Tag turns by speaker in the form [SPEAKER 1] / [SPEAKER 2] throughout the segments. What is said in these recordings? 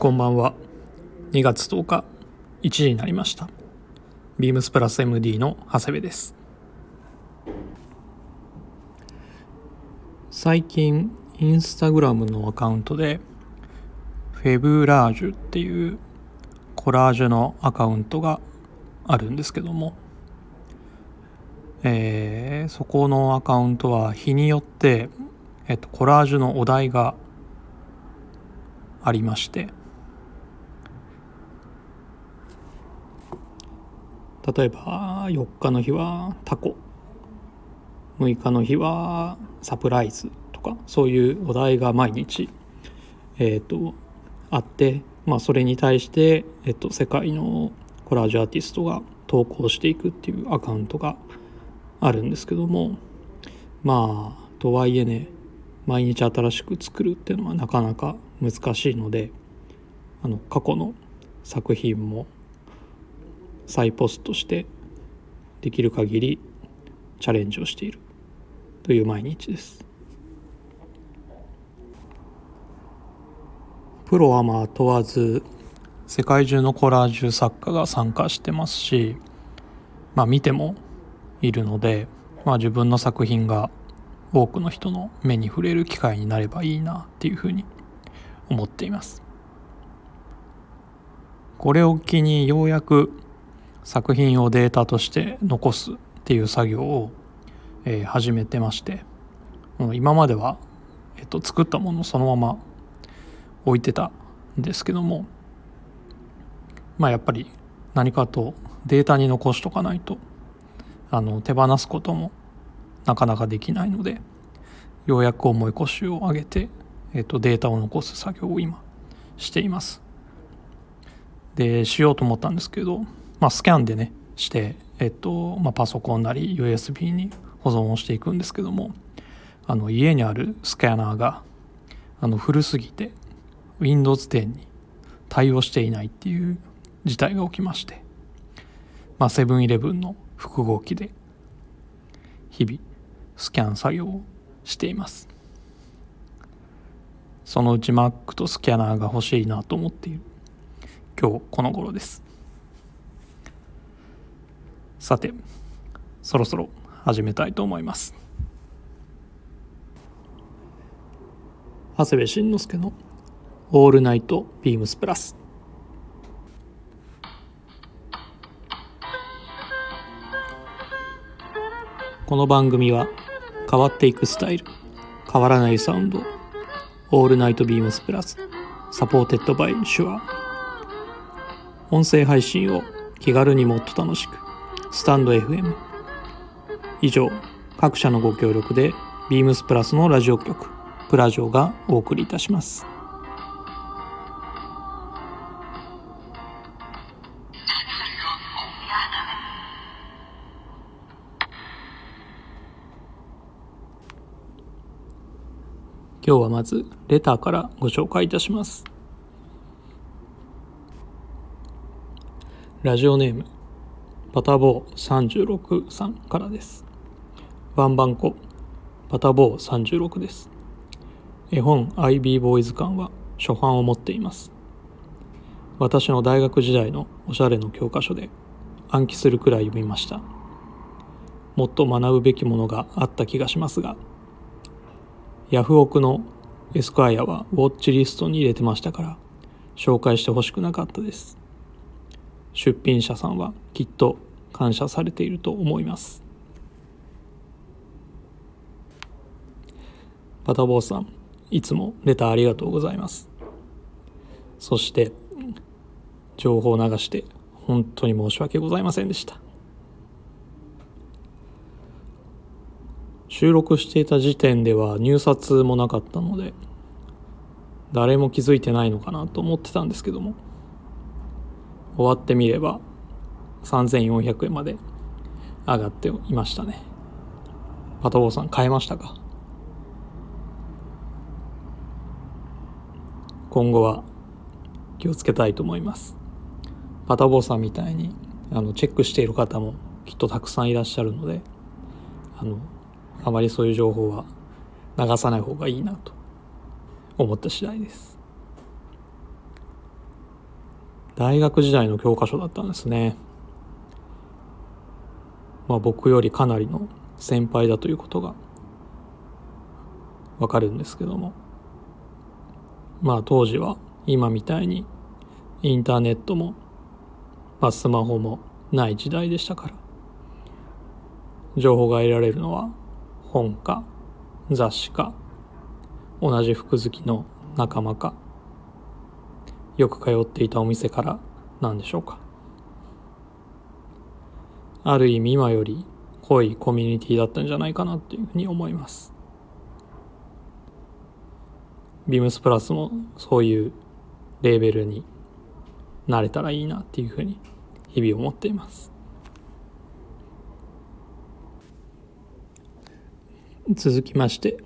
[SPEAKER 1] こんばんは。2月10日1時になりました。ビームスプラス MD の長谷部です。最近インスタグラムのアカウントでフェブラージュっていうコラージュのアカウントがあるんですけども、えー、そこのアカウントは日によって、えっと、コラージュのお題がありまして例えば4日の日はタコ。6日の日はサプライズとかそういうお題が毎日、えーと、あって、まあ、それに対して、えーと、世界のコラージュアーティストが投稿していくっていうアカウントがあるんですけどもまあとはいえね毎日新しく作るっていうのはなかなか難しいのであの過去の作品も再ポストしてできる限りチャレンジをしている。という毎日です。プロアマ問わず世界中のコラージュ作家が参加してますしまあ見てもいるので、まあ、自分の作品が多くの人の目に触れる機会になればいいなっていうふうに思っています。これを機にようやく作品をデータとして残すっていう作業を、えー、始めてまして今までは、えっと、作ったものをそのまま置いてたんですけどもまあやっぱり何かとデータに残しとかないとあの手放すこともなかなかできないのでようやく重い腰を上げて、えっと、データを残す作業を今しています。でしようと思ったんですけどまあ、スキャンでねして、えっとまあ、パソコンなり USB に保存をしていくんですけどもあの家にあるスキャナーがあの古すぎて Windows 10に対応していないっていう事態が起きまして、まあ、セブンイレブンの複合機で日々スキャン作業をしています。そのうち Mac とスキャナーが欲しいなと思っている今日この頃です。さてそろそろ始めたいと思います。長谷部慎之介の「オールナイトビームスプラス」この番組は変わっていくスタイル変わらないサウンドオールナイトビームスプラス supported by Shure。音声配信を気軽にもっと楽しくスタンド FM 以上各社のご協力でビームスプラスのラジオ局プラジオがお送りいたします。今日はまずレターからご紹介いたします。ラジオネームパタボー36さんからです。ワンバンコ、パタボー36です。絵本 IB ボーイズ館は初版を持っています。私の大学時代のおしゃれの教科書で暗記するくらい読みました。もっと学ぶべきものがあった気がしますが、ヤフオクのエスクワイアはウォッチリストに入れてましたから紹介してほしくなかったです。出品者さんはきっと感謝されていると思います。パタボーさんいつもレターありがとうございます。そして情報を流して本当に申し訳ございませんでした。収録していた時点では入札もなかったので誰も気づいてないのかなと思ってたんですけども終わってみれば3400円まで上がっていましたね。パトボーさん買えましたか？今後は気をつけたいと思います。パタボーさんみたいにあのチェックしている方もきっとたくさんいらっしゃるのであのあまりそういう情報は流さない方がいいなと思った次第です。大学時代の教科書だったんですね。まあ僕よりかなりの先輩だということがわかるんですけども。まあ当時は今みたいにインターネットも、まあ、スマホもない時代でしたから。情報が得られるのは本か雑誌か同じ服好きの仲間かよく通っていたお店からなんでしょうか。ある意味今より濃いコミュニティだったんじゃないかなっていうふうに思います。ビームスプラスもそういうレーベルになれたらいいなっていうふうに日々思っています。続きまして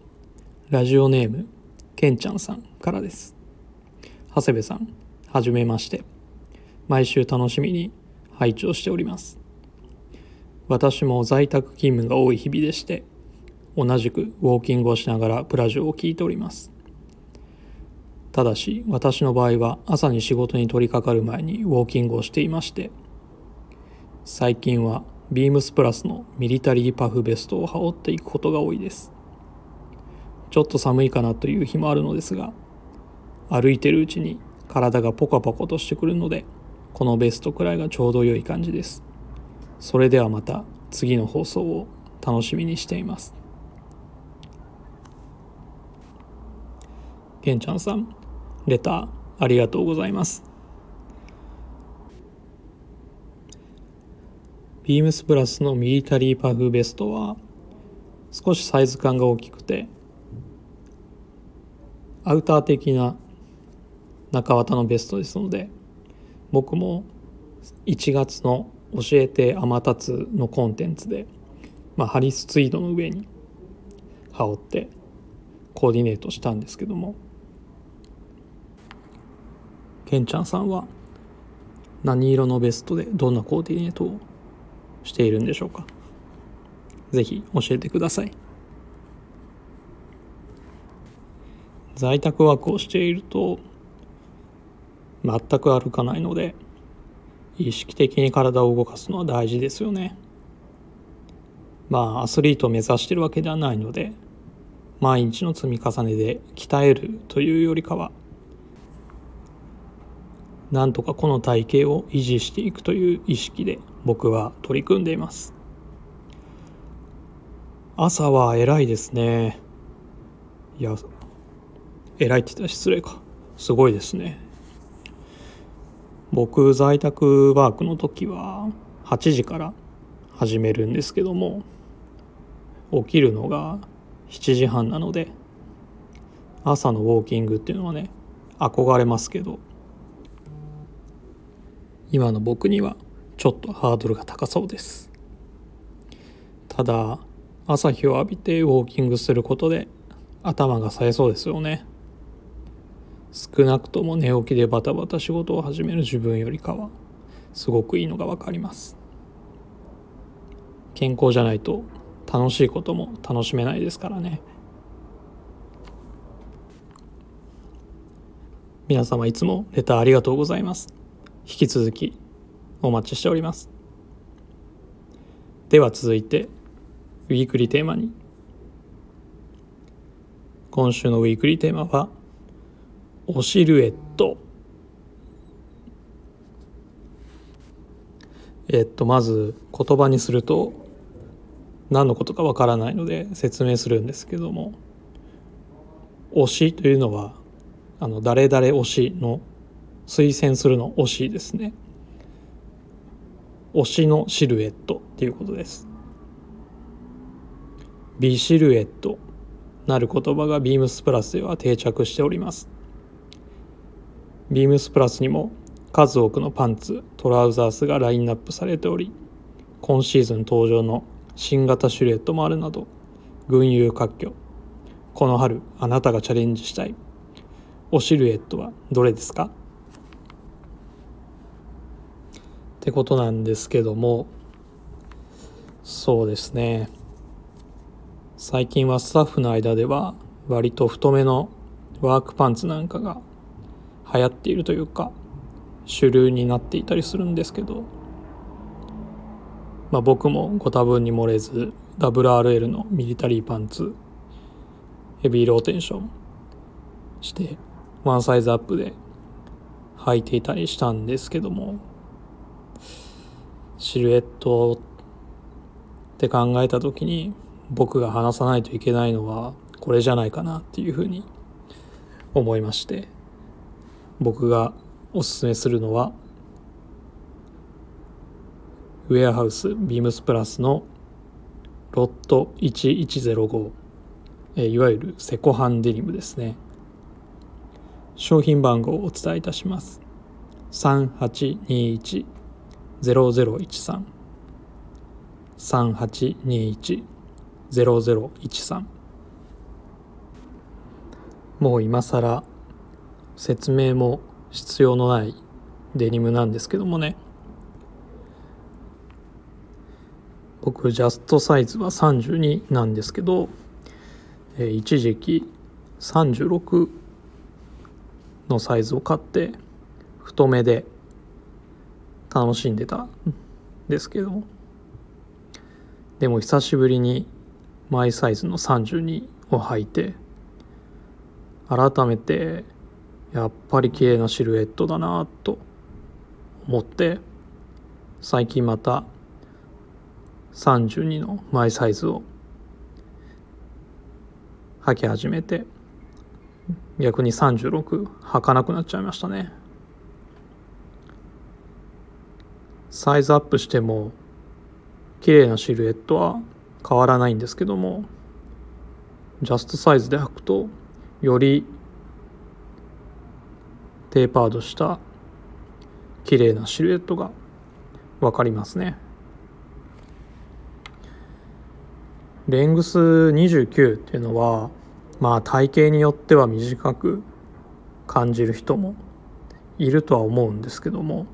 [SPEAKER 1] ラジオネームけんちゃんさんからです。長谷部さんはじめまして。毎週楽しみに拝聴しております。私も在宅勤務が多い日々でして同じくウォーキングをしながらプラジオを聞いております。ただし私の場合は朝に仕事に取り掛かる前にウォーキングをしていまして最近はビームスプラスのミリタリーパフベストを羽織っていくことが多いです。ちょっと寒いかなという日もあるのですが歩いてるうちに体がポカポカとしてくるのでこのベストくらいがちょうど良い感じです。それではまた次の放送を楽しみにしていますけんちゃんさんレターありがとうございます。ビームスプラスのミリタリーパフベストは少しサイズ感が大きくてアウター的な中綿のベストですので僕も1月の教えて天達のコンテンツで、まあ、ハリスツイードの上に羽織ってコーディネートしたんですけども。けんちゃんさんは何色のベストでどんなコーディネートをしているんでしょうか？ぜひ教えてください。在宅ワークをしていると全く歩かないので意識的に体を動かすのは大事ですよね。まあアスリートを目指してるわけではないので毎日の積み重ねで鍛えるというよりかはなんとかこの体型を維持していくという意識で僕は取り組んでいます。朝は偉いですね。いや偉いって言ったら失礼か。すごいですね。僕在宅ワークの時は8時から始めるんですけども起きるのが7時半なので朝のウォーキングっていうのはね憧れますけど今の僕にはちょっとハードルが高そうです。ただ朝日を浴びてウォーキングすることで頭が冴えそうですよね。少なくとも寝起きでバタバタ仕事を始める自分よりかはすごくいいのが分かります。健康じゃないと楽しいことも楽しめないですからね。皆様いつもレターありがとうございます。引き続きお待ちしております。では続いてウィークリーテーマに。今週のウィークリーテーマは「おシルエット」えっとまず言葉にすると何のことかわからないので説明するんですけども「推し」というのはあの誰々推しの推薦するの推しですね。推しのシルエットっていうことです。美シルエット。なる言葉がビームスプラスでは定着しております。ビームスプラスにも数多くのパンツトラウザースがラインナップされており今シーズン登場の新型シルエットもあるなど群雄割拠。この春あなたがチャレンジしたい。おシルエットはどれですか？ってことなんですけどもそうですね。最近はスタッフの間では割と太めのワークパンツなんかが流行っているというか主流になっていたりするんですけど、まあ、僕もご多分に漏れず WRL のミリタリーパンツヘビーローテンションしてワンサイズアップで履いていたりしたんですけどもシルエットって考えた時に僕が話さないといけないのはこれじゃないかなっていうふうに思いまして。僕がおすすめするのはウェアハウスビームスプラスのロット1105いわゆるセコハンデニムですね。商品番号をお伝えいたします。3821-0013 3821-0013もう今更説明も必要のないデニムなんですけどもね。僕ジャストサイズは32なんですけど、えー、一時期36のサイズを買って太めで楽しんでたんですけど。でも久しぶりにマイサイズの32を履いて改めてやっぱり綺麗なシルエットだなと思って最近また32のマイサイズを履き始めて逆に36履かなくなっちゃいましたね。サイズアップしても綺麗なシルエットは変わらないんですけどもジャストサイズで履くとよりテーパードした綺麗なシルエットが分かりますね。レングス29っていうのはまあ体型によっては短く感じる人もいるとは思うんですけども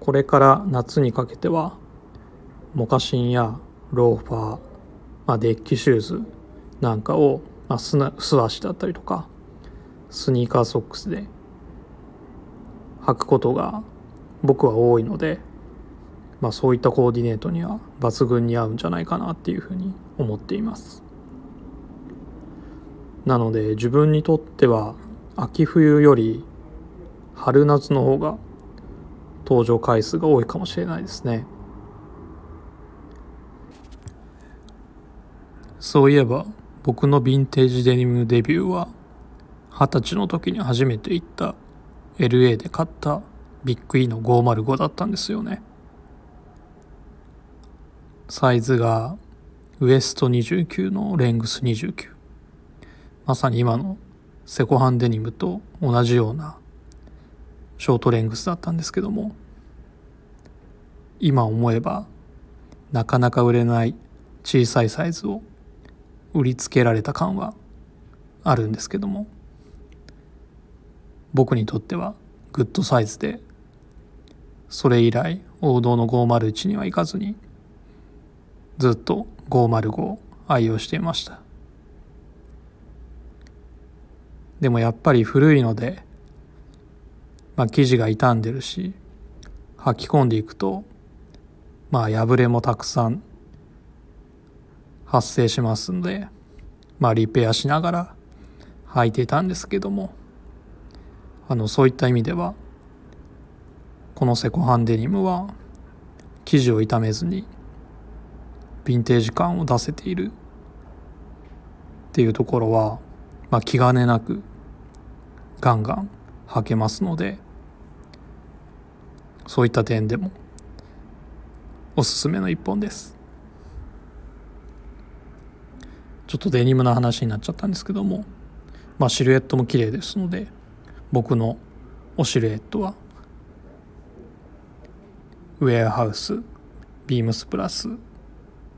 [SPEAKER 1] これから夏にかけてはモカシンやローファー、まあ、デッキシューズなんかを、まあ、素足だったりとかスニーカーソックスで履くことが僕は多いので、まあ、そういったコーディネートには抜群に合うんじゃないかなっていうふうに思っています。なので自分にとっては秋冬より春夏の方が登場回数が多いかもしれないですね。そういえば僕のヴィンテージデニムデビューは二十歳の時に初めて行った LA で買ったビッグ E の505だったんですよね。サイズがウエスト29のレングス29まさに今のセコハンデニムと同じようなショートレングスだったんですけども今思えばなかなか売れない小さいサイズを売りつけられた感はあるんですけども僕にとってはグッドサイズでそれ以来王道の501には行かずにずっと505を愛用していました。でもやっぱり古いので、まあ、生地が傷んでるし履き込んでいくとまあ破れもたくさん発生しますのでまあリペアしながら履いていたんですけどもあのそういった意味ではこのセコハンデニムは生地を傷めずにヴィンテージ感を出せているっていうところは、まあ、気兼ねなくガンガン履けますのでそういった点でもおすすめの一本です。ちょっとデニムの話になっちゃったんですけどもまあシルエットも綺麗ですので僕のおシルエットはウェアハウスビームスプラス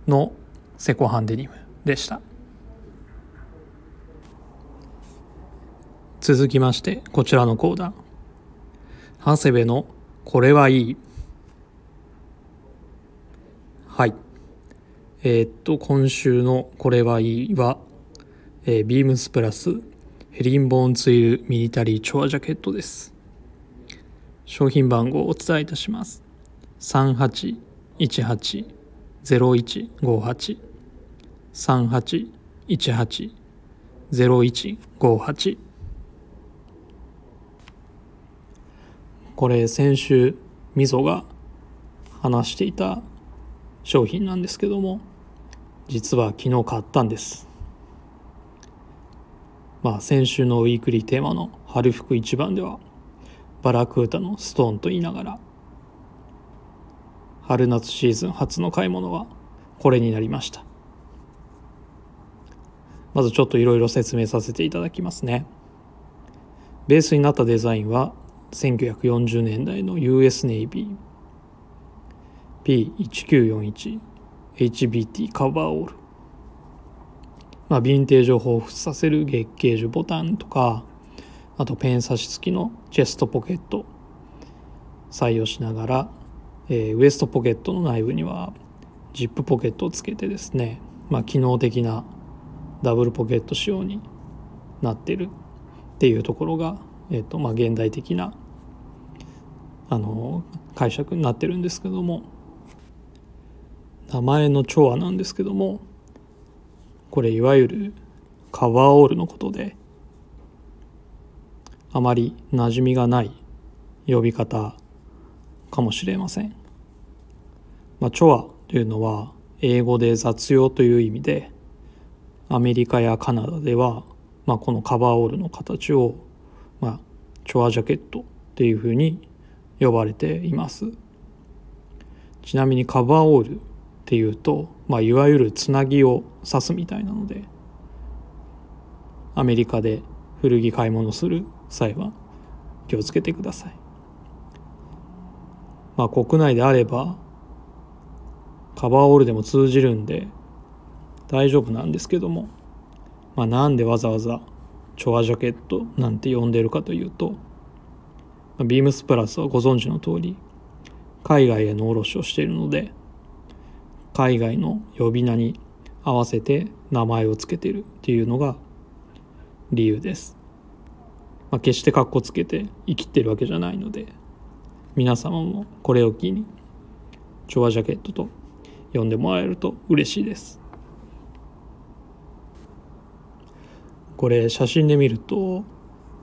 [SPEAKER 1] のセコハンデニムでした。続きましてこちらのコーナー。長谷部のこれはいい。はい。えー、っと今週のこれはいいは、えー、ビームスプラスヘリンボーンツイルミリタリーチョアジャケットです。商品番号をお伝えいたします。3818-0158 3818-0158これ先週みぞが話していた商品なんですけども実は昨日買ったんです。まあ先週のウィークリーテーマの春服一番ではバラクータのストーンと言いながら春夏シーズン初の買い物はこれになりました。まずちょっといろいろ説明させていただきますね。ベースになったデザインは1940年代の US ネイビー。P1941 HBT カバーオール。まあヴィンテージを彷彿させる月桂樹ボタンとかあとペン差し付きのチェストポケット採用しながら、えー、ウエストポケットの内部にはジップポケットをつけてですね、まあ、機能的なダブルポケット仕様になってるっていうところが、えーとまあ、現代的なあの解釈になってるんですけども名前の調和なんですけどもこれいわゆるカバーオールのことであまり馴染みがない呼び方かもしれません。まあ、チョアというのは英語で雑用という意味でアメリカやカナダでは、まあ、このカバーオールの形を、まあ、チョアジャケットっていうふうに呼ばれていますちなみにカバーオールっていうと、まあ、いわゆるつなぎを指すみたいなのでアメリカで古着買い物する際は気をつけてください。まあ国内であればカバーオールでも通じるんで大丈夫なんですけども、まあ、なんでわざわざチョアジャケットなんて呼んでるかというとまビームスプラスはご存知の通り海外への卸をしているので海外の呼び名に合わせて名前を付けてるっていうのが理由です。まあ、決してかっこつけて生きてるわけじゃないので皆様もこれを機に調和ジャケットと呼んでもらえると嬉しいですこれ写真で見ると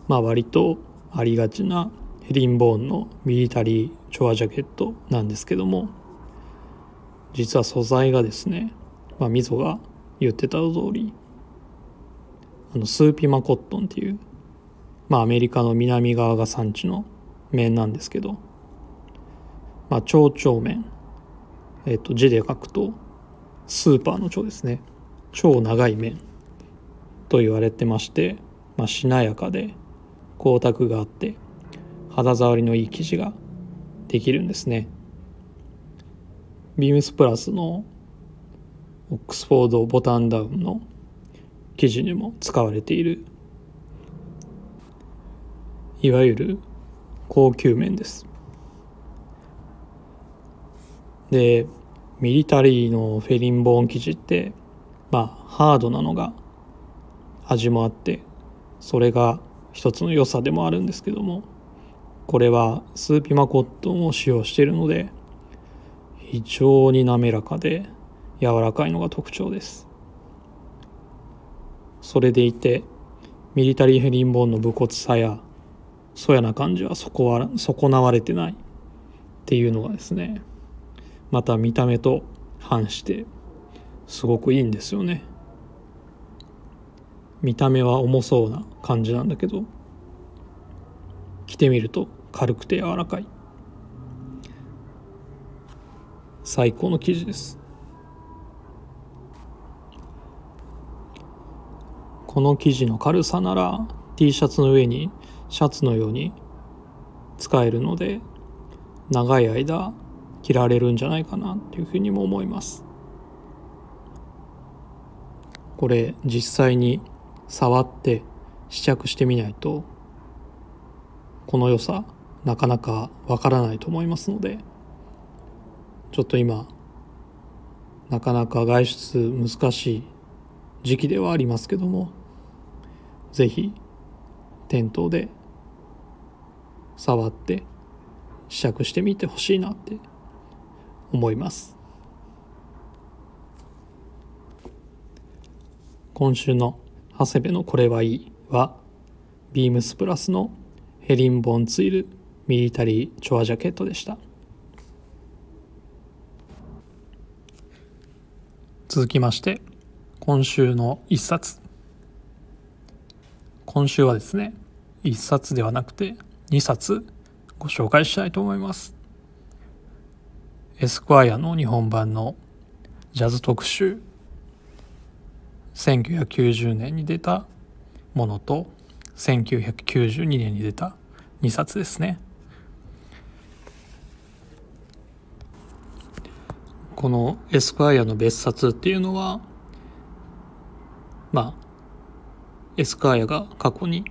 [SPEAKER 1] まあ割とありがちなヘリンボーンのミリタリーチョアジャケットなんですけども実は素材がですね、まあ、みぞが言ってた通りあのスーピマコットンっていうまあ、アメリカの南側が産地の麺なんですけど、まあ、長々麺、えっと、字で書くとスーパーの長ですね。超長い麺と言われてまして、まあ、しなやかで光沢があって肌触りのいい生地ができるんですね。ビームスプラスのオックスフォードボタンダウンの生地にも使われている。いわゆる高級麺です。でミリタリーのフェリンボーン生地ってまあハードなのが味もあってそれが一つの良さでもあるんですけどもこれはスーピマコットンを使用しているので非常に滑らかで柔らかいのが特徴です。それでいてミリタリーヘリンボーンの武骨さやそやな感じは損わ損なわれてない。っていうのがですね。また見た目と反してすごくいいんですよね。見た目は重そうな感じなんだけど着てみると軽くて柔らかい。最高の生地です。この生地の軽さなら T シャツの上にシャツのように使えるので長い間着られるんじゃないかなっていうふうにも思います。これ実際に触って試着してみないとこの良さなかなかわからないと思いますのでちょっと今なかなか外出難しい時期ではありますけども是非店頭で触って試着してみてほしいなって思います。今週の長谷部のこれはいいはビームスプラスのヘリンボンツイルミリタリーチョアジャケットでした。続きまして今週の一冊。今週はですね一冊ではなくて2冊ご紹介したいと思います。エスクワイアの日本版のジャズ特集。1990年に出たものと1992年に出た2冊ですね。このエスクワイアの別冊っていうのはまあエスクワイアが過去に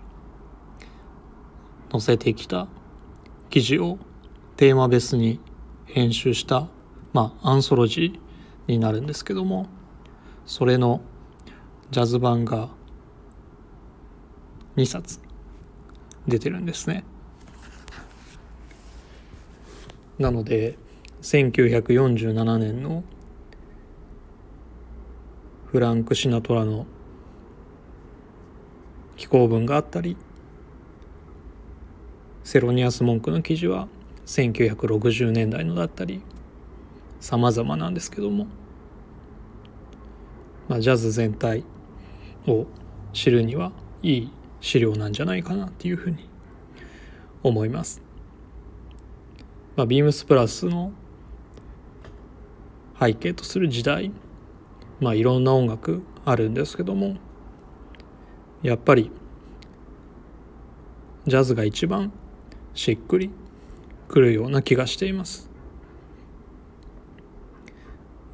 [SPEAKER 1] 載せてきた記事をテーマ別に編集したまあアンソロジーになるんですけどもそれのジャズ版が2冊出てるんですね。なので1947年のフランク・シナトラの寄稿文があったりセロニアス・モンクの記事は1960年代のだったり様々なんですけども、まあ、ジャズ全体を知るにはいい資料なんじゃないかなっていうふうに思います。まあ、ビームスプラスの背景とする時代まあいろんな音楽あるんですけどもやっぱりジャズが一番しっくりくるような気がしています。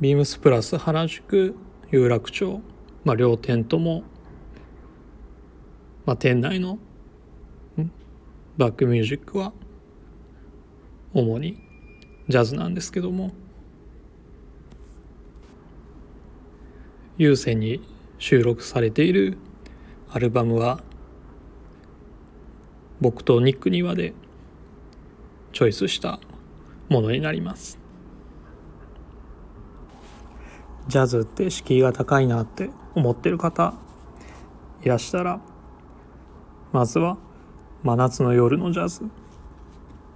[SPEAKER 1] ビームスプラス原宿有楽町、まあ、両店ともまあ、店内のバックミュージックは主にジャズなんですけども有線に収録されているアルバムは僕とニック・ニワでチョイスしたものになります。ジャズって敷居が高いなって思ってる方いらしたらまずは「真夏の夜のジャズ」っ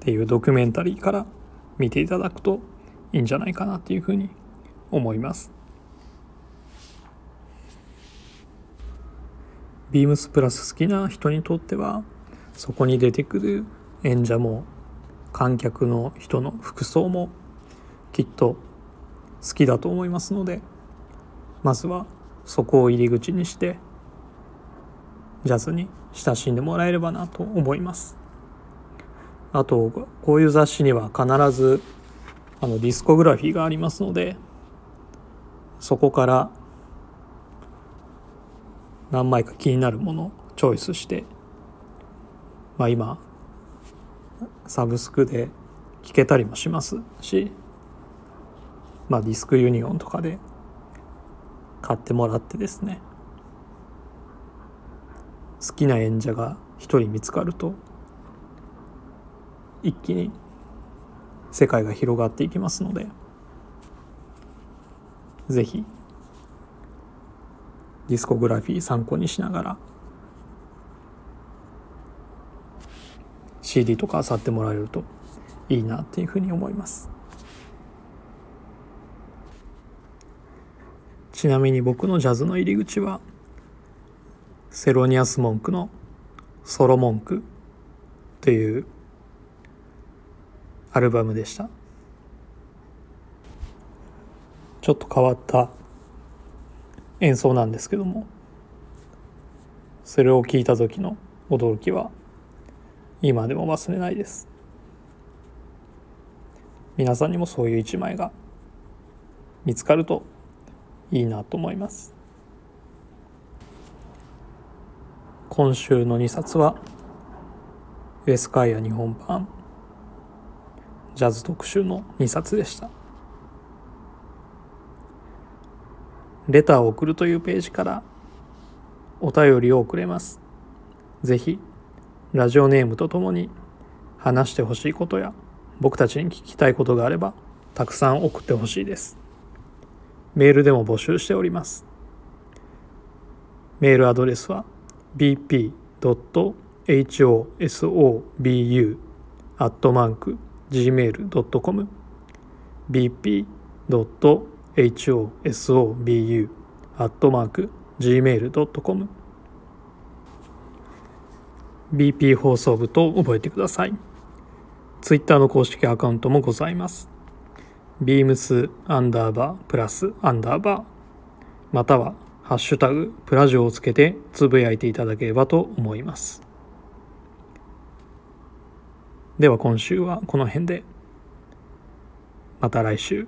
[SPEAKER 1] ていうドキュメンタリーから見ていただくといいんじゃないかなっていうふうに思います。ビームスプラス好きな人にとってはそこに出てくる演者も観客の人の服装もきっと好きだと思いますのでまずはそこを入り口にしてジャズに親しんでもらえればなと思います。あとこういう雑誌には必ずあのディスコグラフィーがありますのでそこから何枚か気になるものをチョイスして、まあ、今サブスクで聴けたりもしますし、まあ、ディスクユニオンとかで買ってもらってですね好きな演者が一人見つかると一気に世界が広がっていきますのでぜひディスコグラフィー参考にしながら。CD とか漁ってもらえるといいなっていうふうに思います。ちなみに僕のジャズの入り口はセロニアス文句のソロ文句というアルバムでした。ちょっと変わった演奏なんですけども。それを聞いた時の驚きは今でも忘れないです。皆さんにもそういう一枚が見つかるといいなと思います。今週の2冊はウエスカイア日本版ジャズ特集の2冊でした。レターを送るというページからお便りを送れます。ぜひラジオネームとともに話してほしいことや僕たちに聞きたいことがあればたくさん送ってほしいです。メールでも募集しております。メールアドレスは bp.hosobu.gmail.com bp.hosobu.gmail.com hosobu.gmail.com BP 放送部と覚えてください。ツイッターの公式アカウントもございます。beams アンダーバープラスアンダーバーまたはハッシュタグプラジオをつけてつぶやいていただければと思います。では今週はこの辺で。また来週。